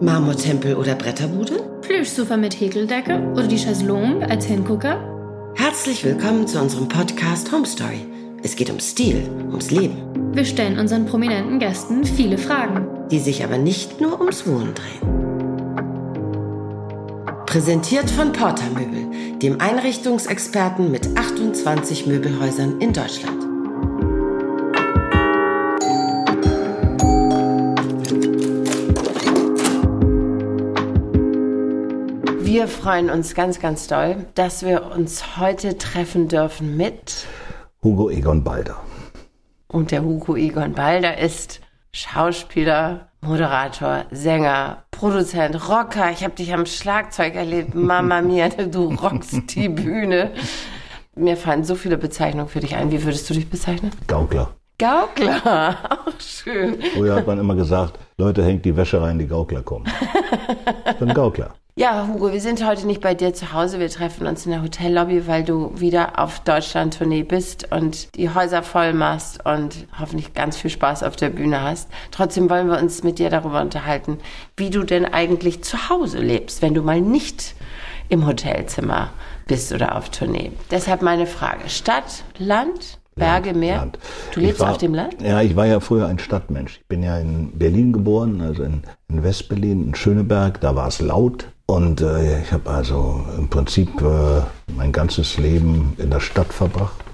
Marmortempel oder Bretterbude? Plüschsofa mit Häkeldecke oder die Chaiselongue als Hingucker? Herzlich willkommen zu unserem Podcast Home Story. Es geht um Stil, ums Leben. Wir stellen unseren prominenten Gästen viele Fragen, die sich aber nicht nur ums Wohnen drehen. Präsentiert von Porter Möbel, dem Einrichtungsexperten mit 28 Möbelhäusern in Deutschland. Wir freuen uns ganz, ganz doll, dass wir uns heute treffen dürfen mit Hugo Egon Balder. Und der Hugo Egon Balder ist Schauspieler, Moderator, Sänger, Produzent, Rocker. Ich habe dich am Schlagzeug erlebt. Mama mia, du rockst die Bühne. Mir fallen so viele Bezeichnungen für dich ein. Wie würdest du dich bezeichnen? Gaukler. Gaukler, schön. Früher hat man immer gesagt, Leute, hängt die Wäsche rein, die Gaukler kommen. Ich bin Gaukler. Ja, Hugo, wir sind heute nicht bei dir zu Hause. Wir treffen uns in der Hotellobby, weil du wieder auf Deutschland-Tournee bist und die Häuser voll machst und hoffentlich ganz viel Spaß auf der Bühne hast. Trotzdem wollen wir uns mit dir darüber unterhalten, wie du denn eigentlich zu Hause lebst, wenn du mal nicht im Hotelzimmer bist oder auf Tournee. Deshalb meine Frage. Stadt, Land? Berge, Land, Meer? Land. Du lebst war, auf dem Land? Ja, ich war ja früher ein Stadtmensch. Ich bin ja in Berlin geboren, also in, in Westberlin, in Schöneberg. Da war es laut. Und äh, ich habe also im Prinzip äh, mein ganzes Leben in der Stadt verbracht.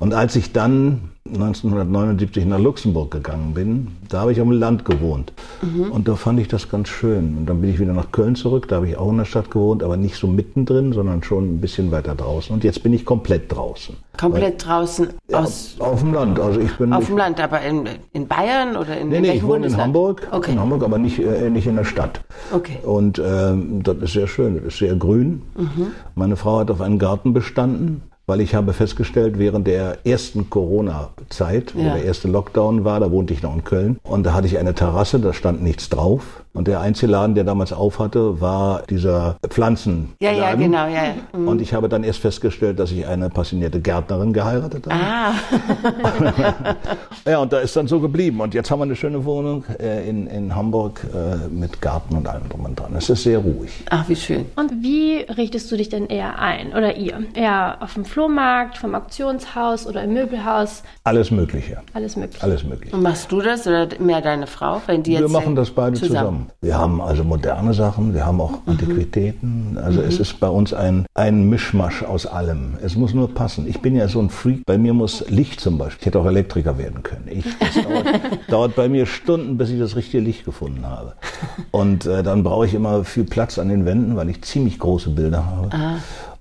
Und als ich dann 1979 nach Luxemburg gegangen bin, da habe ich auf dem Land gewohnt. Mhm. Und da fand ich das ganz schön. Und dann bin ich wieder nach Köln zurück, da habe ich auch in der Stadt gewohnt, aber nicht so mittendrin, sondern schon ein bisschen weiter draußen. Und jetzt bin ich komplett draußen. Komplett Weil, draußen aus? Ja, auf dem Land. Also ich bin auf dem Land, aber in, in Bayern oder in, nee, nee, ich wohne in Hamburg, okay. in Hamburg, aber nicht, äh, nicht in der Stadt. Okay. Und ähm, das ist sehr schön, das ist sehr grün. Mhm. Meine Frau hat auf einen Garten bestanden weil ich habe festgestellt, während der ersten Corona-Zeit, wo ja. der erste Lockdown war, da wohnte ich noch in Köln und da hatte ich eine Terrasse, da stand nichts drauf. Und der einzige Laden, der damals auf hatte, war dieser Pflanzen. Ja, ja, genau, ja. Mhm. Und ich habe dann erst festgestellt, dass ich eine passionierte Gärtnerin geheiratet habe. Ah. ja, und da ist dann so geblieben. Und jetzt haben wir eine schöne Wohnung äh, in, in Hamburg äh, mit Garten und allem drum und dran. Es ist sehr ruhig. Ach, wie schön. Und wie richtest du dich denn eher ein? Oder ihr? Eher auf dem Flohmarkt, vom Auktionshaus oder im Möbelhaus? Alles Mögliche. Alles Mögliche. Alles Mögliche. Und machst du das oder mehr deine Frau? Wenn die jetzt wir machen das beide zusammen. zusammen. Wir haben also moderne Sachen, wir haben auch mhm. Antiquitäten. Also mhm. es ist bei uns ein, ein Mischmasch aus allem. Es muss nur passen. Ich bin ja so ein Freak. Bei mir muss Licht zum Beispiel. Ich hätte auch Elektriker werden können. Ich, das dauert, dauert bei mir Stunden, bis ich das richtige Licht gefunden habe. Und äh, dann brauche ich immer viel Platz an den Wänden, weil ich ziemlich große Bilder habe. Ah.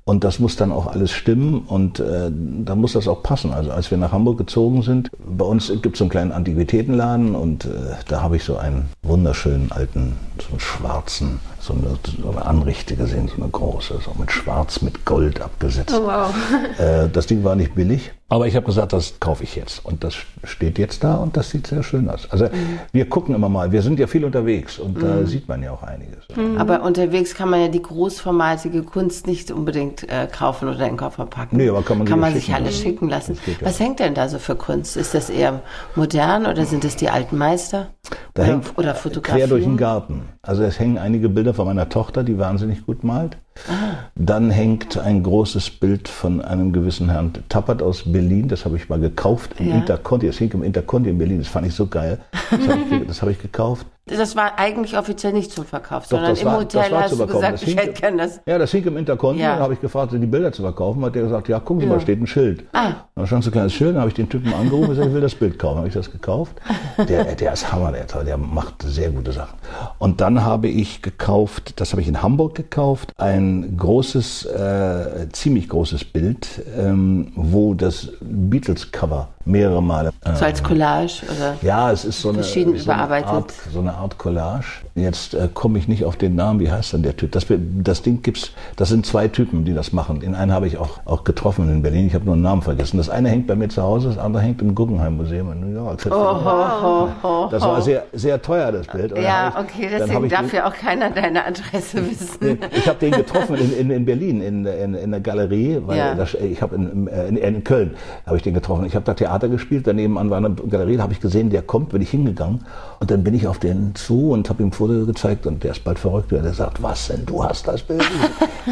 Und das muss dann auch alles stimmen und äh, da muss das auch passen. Also als wir nach Hamburg gezogen sind, bei uns gibt es so einen kleinen Antiquitätenladen und äh, da habe ich so einen wunderschönen alten, so einen schwarzen so eine, so eine Anrichte gesehen, so eine große, so mit Schwarz, mit Gold abgesetzt. Oh, wow. Äh, das Ding war nicht billig, aber ich habe gesagt, das kaufe ich jetzt. Und das steht jetzt da und das sieht sehr schön aus. Also mhm. wir gucken immer mal, wir sind ja viel unterwegs und mhm. da sieht man ja auch einiges. Mhm. Aber unterwegs kann man ja die großformatige Kunst nicht unbedingt äh, kaufen oder in den Koffer packen. Nee, aber kann man, kann man sich alles schicken lassen. Was hängt denn da so für Kunst? Ist das eher modern oder sind das die alten Meister? Da oder, hängt oder quer durch den Garten. Also es hängen einige Bilder von meiner Tochter, die wahnsinnig gut malt. Dann hängt ein großes Bild von einem gewissen Herrn Tappert aus Berlin. Das habe ich mal gekauft im ja. Interconti. Das hing im Interconti in Berlin. Das fand ich so geil. Das habe ich, hab ich, gekauft. Das war eigentlich offiziell nicht zum Verkauf, Doch, sondern im war, Hotel hast du gesagt, das ich hätte gern das. Ja, das hing im Interconti. Ja. Dann habe ich gefragt, die Bilder zu verkaufen? Hat der gesagt, ja, gucken Sie ja. mal, steht ein Schild. Ah. Da stand so ein kleines Schild. Dann habe ich den Typen angerufen und gesagt, ich will das Bild kaufen. Habe ich das gekauft. Der, der ist Hammer, der, der macht sehr gute Sachen. Und dann habe ich gekauft, das habe ich in Hamburg gekauft, ein großes, äh, ziemlich großes Bild, ähm, wo das Beatles-Cover mehrere Male. Äh, so als Collage oder? Ja, es ist so eine, so eine, Art, so eine Art Collage. Jetzt äh, komme ich nicht auf den Namen. Wie heißt denn der Typ? Das, das Ding gibt's. Das sind zwei Typen, die das machen. Den einen habe ich auch, auch getroffen in Berlin. Ich habe nur einen Namen vergessen. Das eine hängt bei mir zu Hause, das andere hängt im Guggenheim Museum in New York. Oh, ho, ho, das war sehr, sehr teuer, das Bild. Und ja, okay, deswegen darf ja auch keiner deine Adresse wissen. ich habe den getroffen in, in, in Berlin, in, in, in der Galerie. Weil ja. das, ich habe in, in, in Köln habe ich den getroffen. Ich habe da Theater gespielt. Daneben an war eine Galerie, da habe ich gesehen, der kommt, bin ich hingegangen. Und dann bin ich auf den zu und habe ihm vor wurde gezeigt und der ist bald verrückt. Der sagt, was denn, du hast das Bild?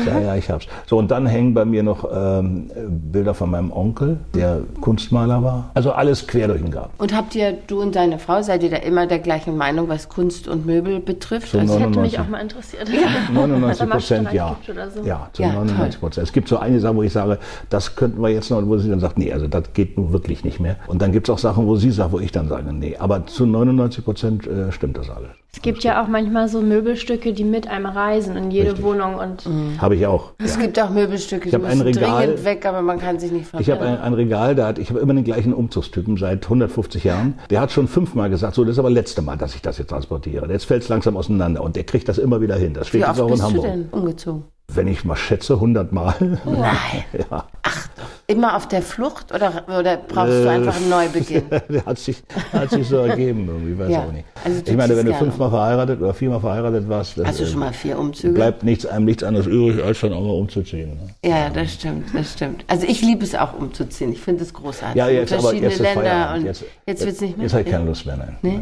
ja, ja, ich hab's. So, und dann hängen bei mir noch ähm, Bilder von meinem Onkel, der Kunstmaler war. Also alles quer durch den Garten. Und habt ihr, du und deine Frau, seid ihr da immer der gleichen Meinung, was Kunst und Möbel betrifft? So das hätte mich auch mal interessiert. Ja. 99 Prozent ja. So. Ja, zu ja, 99 Prozent. Es gibt so einige Sachen, wo ich sage, das könnten wir jetzt noch, wo sie dann sagt, nee, also das geht nun wirklich nicht mehr. Und dann gibt es auch Sachen, wo sie sagt, wo ich dann sage, nee. Aber zu 99 Prozent äh, stimmt das alles. Es gibt ja auch manchmal so Möbelstücke, die mit einem reisen in jede Richtig. Wohnung und mhm. habe ich auch. Es ja. gibt auch Möbelstücke, die müssen Regal, dringend weg, aber man kann sich nicht verbinden. Ich habe ein, ein, Regal, da hat, ich habe immer den gleichen Umzugstypen seit 150 Jahren. Der hat schon fünfmal gesagt, so das ist aber das letzte Mal, dass ich das jetzt transportiere. Jetzt fällt es langsam auseinander und der kriegt das immer wieder hin. Das steht Wie jetzt auch in Hamburg. Wie bist du denn umgezogen? Wenn ich mal schätze, 100 Mal. Nein. ja. Ach, immer auf der Flucht oder, oder brauchst du einfach einen Neubeginn? hat, sich, hat sich so ergeben irgendwie, weiß ja. auch nicht. Also ich meine, wenn du fünfmal verheiratet oder viermal verheiratet warst, Hast du schon mal vier Umzüge? bleibt nichts, einem nichts anderes übrig, als dann auch mal umzuziehen. Ne? Ja, das stimmt, das stimmt. Also ich liebe es auch umzuziehen. Ich finde es großartig. Ja, jetzt, aber jetzt Länder und jetzt, jetzt wird es nicht mehr. Jetzt habe ich keine Lust mehr, nein. Nee?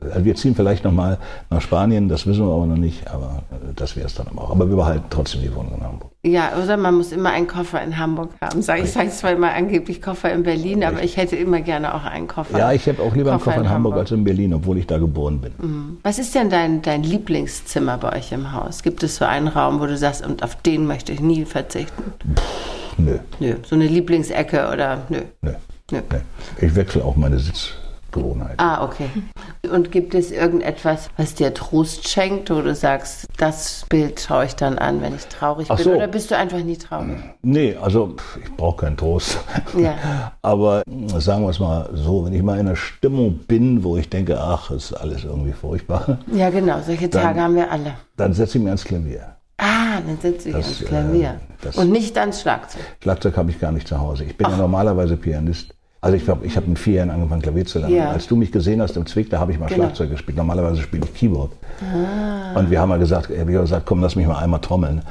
Also wir ziehen vielleicht nochmal nach Spanien, das wissen wir aber noch nicht, aber das wäre es dann auch. Aber wir behalten trotzdem die Wohnung in Hamburg. Ja, oder man muss immer einen Koffer in Hamburg haben. Sag, ich sage zwar immer angeblich Koffer in Berlin, aber ich hätte immer gerne auch einen Koffer. Ja, ich habe auch lieber Koffer einen Koffer in, in Hamburg, Hamburg, als in Berlin, obwohl ich da geboren bin. Mhm. Was ist denn dein, dein Lieblingszimmer bei euch im Haus? Gibt es so einen Raum, wo du sagst, und auf den möchte ich nie verzichten? Pff, nö. Nö. So eine Lieblingsecke oder nö? Nö. nö. nö. Ich wechsle auch meine Sitz. Gewohnheit. Ah, okay. Und gibt es irgendetwas, was dir Trost schenkt, wo du sagst, das Bild schaue ich dann an, wenn ich traurig Ach bin? So. Oder bist du einfach nie traurig? Nee, also ich brauche keinen Trost. Ja. Aber sagen wir es mal so, wenn ich mal in einer Stimmung bin, wo ich denke, ach, ist alles irgendwie furchtbar. Ja, genau, solche Tage dann, haben wir alle. Dann setze ich mir ans Klavier. Ah, dann setze ich ans Klavier. Äh, Und nicht ans Schlagzeug. Schlagzeug habe ich gar nicht zu Hause. Ich bin ach. ja normalerweise Pianist. Also ich glaube, ich habe mit vier Jahren angefangen, Klavier zu lernen. Ja. Als du mich gesehen hast im Zwick, da habe ich mal genau. Schlagzeug gespielt. Normalerweise spiele ich Keyboard. Ah. Und wir haben mal gesagt, er hat gesagt, komm, lass mich mal einmal trommeln.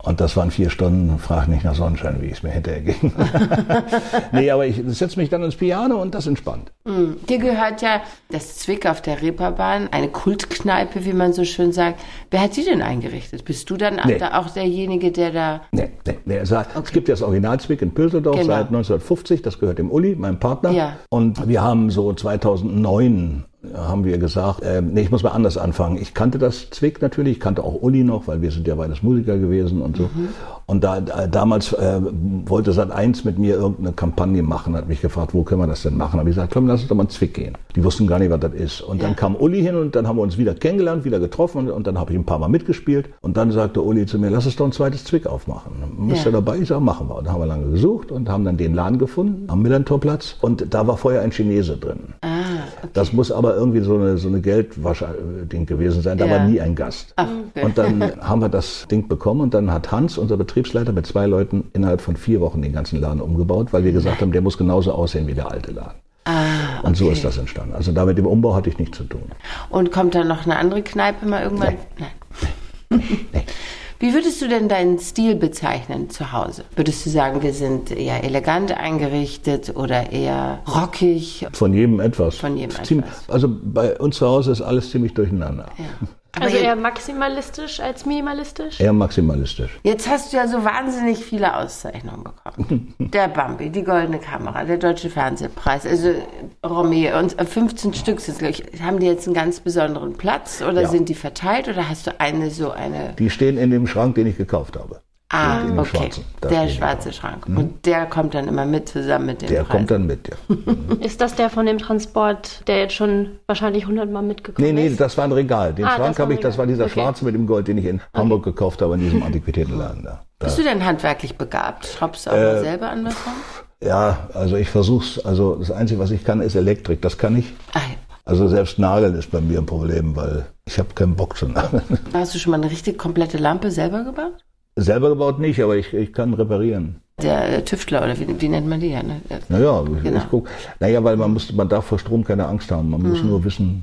Und das waren vier Stunden, frag nicht nach Sonnenschein, wie es mir hinterher ging. nee, aber ich setze mich dann ins Piano und das entspannt. Mm. Dir gehört ja das Zwick auf der Reeperbahn, eine Kultkneipe, wie man so schön sagt. Wer hat die denn eingerichtet? Bist du dann nee. auch derjenige, der da... Nee, nee, nee. Also, okay. Es gibt ja das Original Zwick in Pülsendorf genau. seit 1950, das gehört dem Uli, meinem Partner. Ja. Und wir haben so 2009 haben wir gesagt, äh, nee, ich muss mal anders anfangen. Ich kannte das Zwick natürlich, ich kannte auch Uli noch, weil wir sind ja beides Musiker gewesen und so. Mhm. Und da, äh, damals äh, wollte Sat 1 mit mir irgendeine Kampagne machen, hat mich gefragt, wo können wir das denn machen? Habe ich gesagt, komm, lass uns doch mal einen Zwick gehen. Die wussten gar nicht, was das ist. Und ja. dann kam Uli hin und dann haben wir uns wieder kennengelernt, wieder getroffen und, und dann habe ich ein paar Mal mitgespielt. Und dann sagte Uli zu mir, lass uns doch ein zweites Zwick aufmachen. Bist ja. dabei? Ich sage, machen wir. Und dann haben wir lange gesucht und haben dann den Laden gefunden am Millantorplatz. Und da war vorher ein Chinese drin. Ah, okay. Das muss aber irgendwie so eine, so eine Geldwasch-Ding gewesen sein. Da ja. war nie ein Gast. Ach, okay. Und dann haben wir das Ding bekommen und dann hat Hans, unser Betriebsleiter, mit zwei Leuten innerhalb von vier Wochen den ganzen Laden umgebaut, weil wir gesagt haben, der muss genauso aussehen wie der alte Laden. Ah, okay. Und so ist das entstanden. Also da mit dem Umbau hatte ich nichts zu tun. Und kommt dann noch eine andere Kneipe mal irgendwann? Nein. Nein. nee. Wie würdest du denn deinen Stil bezeichnen zu Hause? Würdest du sagen, wir sind eher elegant eingerichtet oder eher rockig? Von jedem etwas. Von jedem etwas. Also bei uns zu Hause ist alles ziemlich durcheinander. Ja. Also eher maximalistisch als minimalistisch? Eher maximalistisch. Jetzt hast du ja so wahnsinnig viele Auszeichnungen bekommen. der Bambi, die Goldene Kamera, der Deutsche Fernsehpreis, also Romeo und 15 Stück sind gleich. Haben die jetzt einen ganz besonderen Platz oder ja. sind die verteilt oder hast du eine so eine? Die stehen in dem Schrank, den ich gekauft habe. Ah, okay. Der schwarze Schrank. Mhm. Und der kommt dann immer mit zusammen mit dem Der Preis. kommt dann mit, ja. ist das der von dem Transport, der jetzt schon wahrscheinlich hundertmal mitgekommen nee, nee, ist? Nee, nee, das war ein Regal. Den ah, Schrank habe ich, das war dieser okay. schwarze mit dem Gold, den ich in okay. Hamburg gekauft habe, in diesem Antiquitätenladen da. da. Bist du denn handwerklich begabt? Schraubst du auch äh, selber an was ran? Ja, also ich versuch's, also das Einzige, was ich kann, ist Elektrik. Das kann ich. Ach, ja. Also selbst Nageln ist bei mir ein Problem, weil ich habe keinen Bock zu nageln. Hast du schon mal eine richtig komplette Lampe selber gebaut? Selber gebaut nicht, aber ich, ich kann reparieren. Der Tüftler oder wie, wie nennt man die ja? Ne? Naja, ich, genau. ich guck. Naja, weil man muss, man darf vor Strom keine Angst haben. Man mhm. muss nur wissen,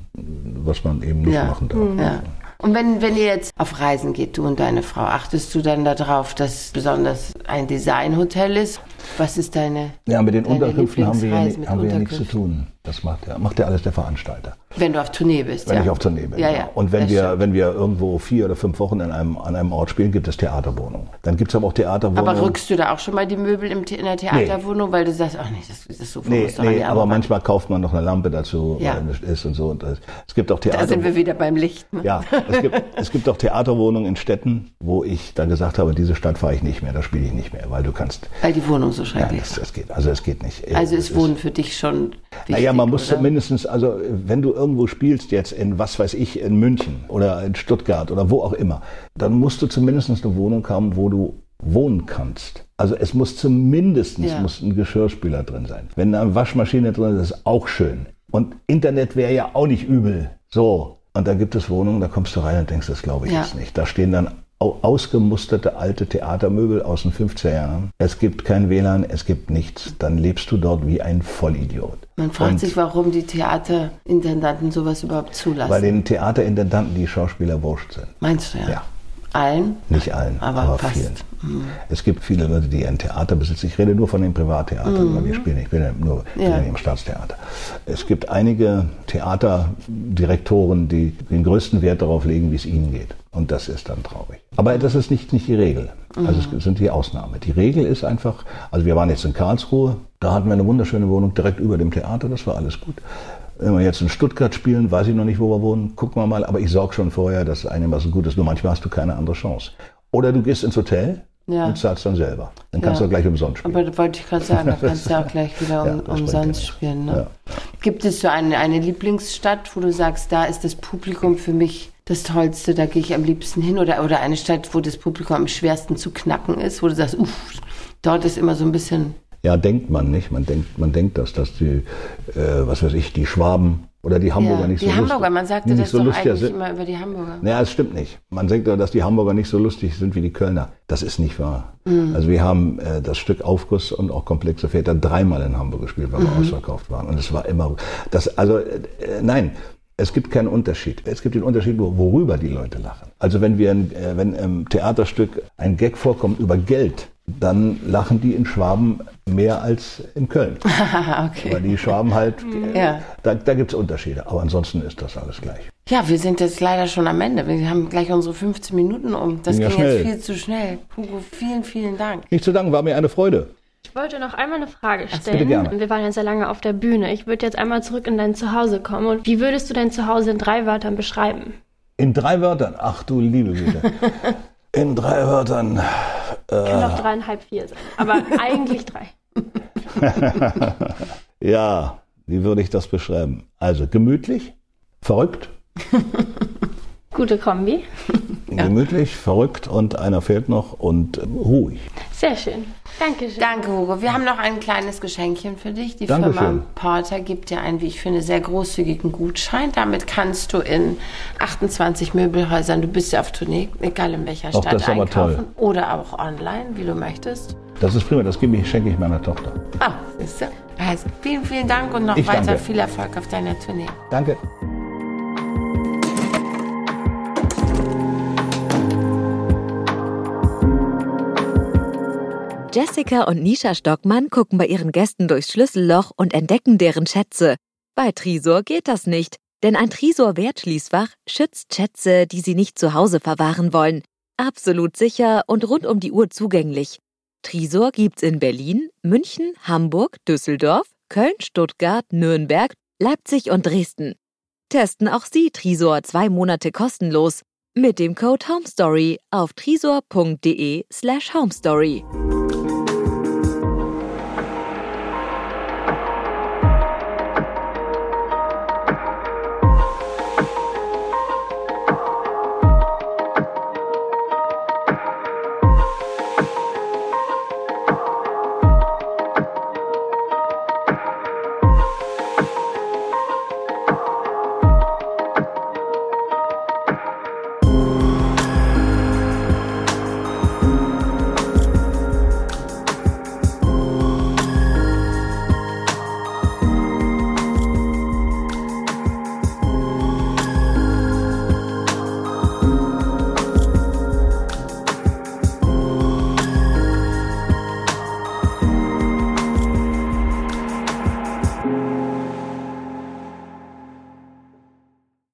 was man eben nicht ja. machen darf. Mhm. Ja. Und wenn, wenn ihr jetzt auf Reisen geht, du und deine Frau, achtest du dann darauf, dass besonders ein Designhotel ist? Was ist deine Ja, mit den Unterkünften haben wir, ja, haben wir ja nichts zu tun. Das macht ja, macht ja alles der Veranstalter. Wenn du auf Tournee bist, Wenn ja. ich auf Tournee bin. Ja, genau. ja, Und wenn das wir, stimmt. wenn wir irgendwo vier oder fünf Wochen in einem, an einem Ort spielen, gibt es Theaterwohnungen. Dann gibt es aber auch Theaterwohnungen. Aber rückst du da auch schon mal die Möbel im, in der Theaterwohnung, weil du sagst, ach nee, das, das Nee, doch an nee die aber manchmal kauft man noch eine Lampe dazu, Ja. weil nichts ist und so. Und das, es gibt auch Da Theater. sind wir wieder beim Licht. Ne? Ja, es gibt, es gibt auch Theaterwohnungen in Städten, wo ich dann gesagt habe, diese Stadt fahre ich nicht mehr, da spiele ich nicht mehr, weil du kannst. Weil die Wohnung so Ja, schrecklich ist. das geht. Also es geht nicht. Also Es ist Wohnen für dich schon wichtig, Naja, man muss oder? mindestens, also wenn du irgendwo spielst, jetzt in, was weiß ich, in München oder in Stuttgart oder wo auch immer, dann musst du zumindest eine Wohnung haben, wo du wohnen kannst. Also es muss zumindest Ja. muss ein Geschirrspüler drin sein. Wenn eine Waschmaschine drin ist, ist auch schön. Und Internet wäre ja auch nicht übel. So. Und da gibt es Wohnungen, da kommst du rein und denkst, das glaube ich Ja. jetzt nicht. Da stehen dann ausgemusterte alte Theatermöbel aus den 50er Jahren. Es gibt kein WLAN, es gibt nichts. Dann lebst du dort wie ein Vollidiot. Man fragt Und- sich, warum die Theaterintendanten sowas überhaupt zulassen. Weil den Theaterintendanten die Schauspieler wurscht sind. Meinst du ja? Ja. Allen? Nicht allen, Aber aber, fast. vielen. Es gibt viele Leute, die ein Theater besitzen. Ich rede nur von den Privattheatern, weil wir spielen, ich bin ja nur Ja. im Staatstheater. Es gibt einige Theaterdirektoren, die den größten Wert darauf legen, wie es ihnen geht. Und das ist dann traurig. Aber das ist nicht, nicht die Regel. Also es sind die Ausnahme. Die Regel ist einfach, also wir waren jetzt in Karlsruhe, da hatten wir eine wunderschöne Wohnung direkt über dem Theater, das war alles gut. Wenn wir jetzt in Stuttgart spielen, weiß ich noch nicht, wo wir wohnen, gucken wir mal. Aber ich sorge schon vorher, dass einigermaßen gut ist. Nur manchmal hast du keine andere Chance. Oder du gehst ins Hotel Ja. und zahlst dann selber. Dann kannst Ja. du gleich umsonst spielen. Aber da wollte ich gerade sagen, da kannst du auch gleich wieder um, Ja, umsonst spielen. Ne? Gibt es so eine, eine Lieblingsstadt, wo du sagst, da ist das Publikum für mich das Tollste, da gehe ich am liebsten hin? Oder, oder eine Stadt, wo das Publikum am schwersten zu knacken ist, wo du sagst, uff, dort ist immer so ein bisschen, Ja, denkt man nicht. Man denkt, man denkt das, dass die, äh, was weiß ich, die Schwaben oder die Hamburger ja, nicht die so Hamburger, lustig, man sagte das so doch eigentlich sind. immer über die Hamburger. Naja, es stimmt nicht. Man denkt ja, dass die Hamburger nicht so lustig sind wie die Kölner. Das ist nicht wahr. Mhm. Also wir haben äh, das Stück Aufguss und auch komplexe Väter dreimal in Hamburg gespielt, weil wir Mhm. ausverkauft waren. Und es war immer das. Also äh, nein. Es gibt keinen Unterschied. Es gibt den Unterschied, wo- worüber die Leute lachen. Also wenn wir, ein, äh, wenn im Theaterstück ein Gag vorkommt über Geld, dann lachen die in Schwaben mehr als in Köln. Okay. Weil die Schwaben halt, äh, Ja. da, da gibt es Unterschiede. Aber ansonsten ist das alles gleich. Ja, wir sind jetzt leider schon am Ende. Wir haben gleich unsere 15 Minuten um. Das Ging ja ging jetzt viel zu schnell. Hugo, vielen, vielen Dank. Nicht zu danken, war mir eine Freude. Ich wollte noch einmal eine Frage stellen. bitte gerne. Wir waren ja sehr lange auf der Bühne. Ich würde jetzt einmal zurück in dein Zuhause kommen. Und wie würdest du dein Zuhause in drei Wörtern beschreiben? In drei Wörtern. Ach du liebe Güte. In drei Wörtern. Kann auch dreieinhalb, vier sein. Aber eigentlich drei. Ja, wie würde ich das beschreiben? Also gemütlich, verrückt. Gute Kombi. Gemütlich, verrückt und einer fehlt noch und äh, ruhig. Sehr schön. Dankeschön. Danke, Hugo. Wir haben noch ein kleines Geschenkchen für dich. Die Dankeschön. Firma Porter gibt dir einen, wie ich finde, sehr großzügigen Gutschein. Damit kannst du in 28 Möbelhäusern, du bist ja auf Tournee, egal in welcher Stadt das ist aber einkaufen. toll. Oder auch online, wie du möchtest. Das ist prima, das gebe ich, schenke ich meiner Tochter. Ah, siehst du? Also, vielen, vielen Dank und noch Ich weiter danke. viel Erfolg auf deiner Tournee. Danke. Jessica und Nisha Stockmann gucken bei ihren Gästen durchs Schlüsselloch und entdecken deren Schätze. Bei Trisor geht das nicht, denn ein Trisor-Wertschließfach schützt Schätze, die sie nicht zu Hause verwahren wollen. Absolut sicher und rund um die Uhr zugänglich. Trisor gibt's in Berlin, München, Hamburg, Düsseldorf, Köln, Stuttgart, Nürnberg, Leipzig und Dresden. Testen auch Sie Trisor zwei Monate kostenlos mit dem Code HOMESTORY auf trisor.de slash homestory.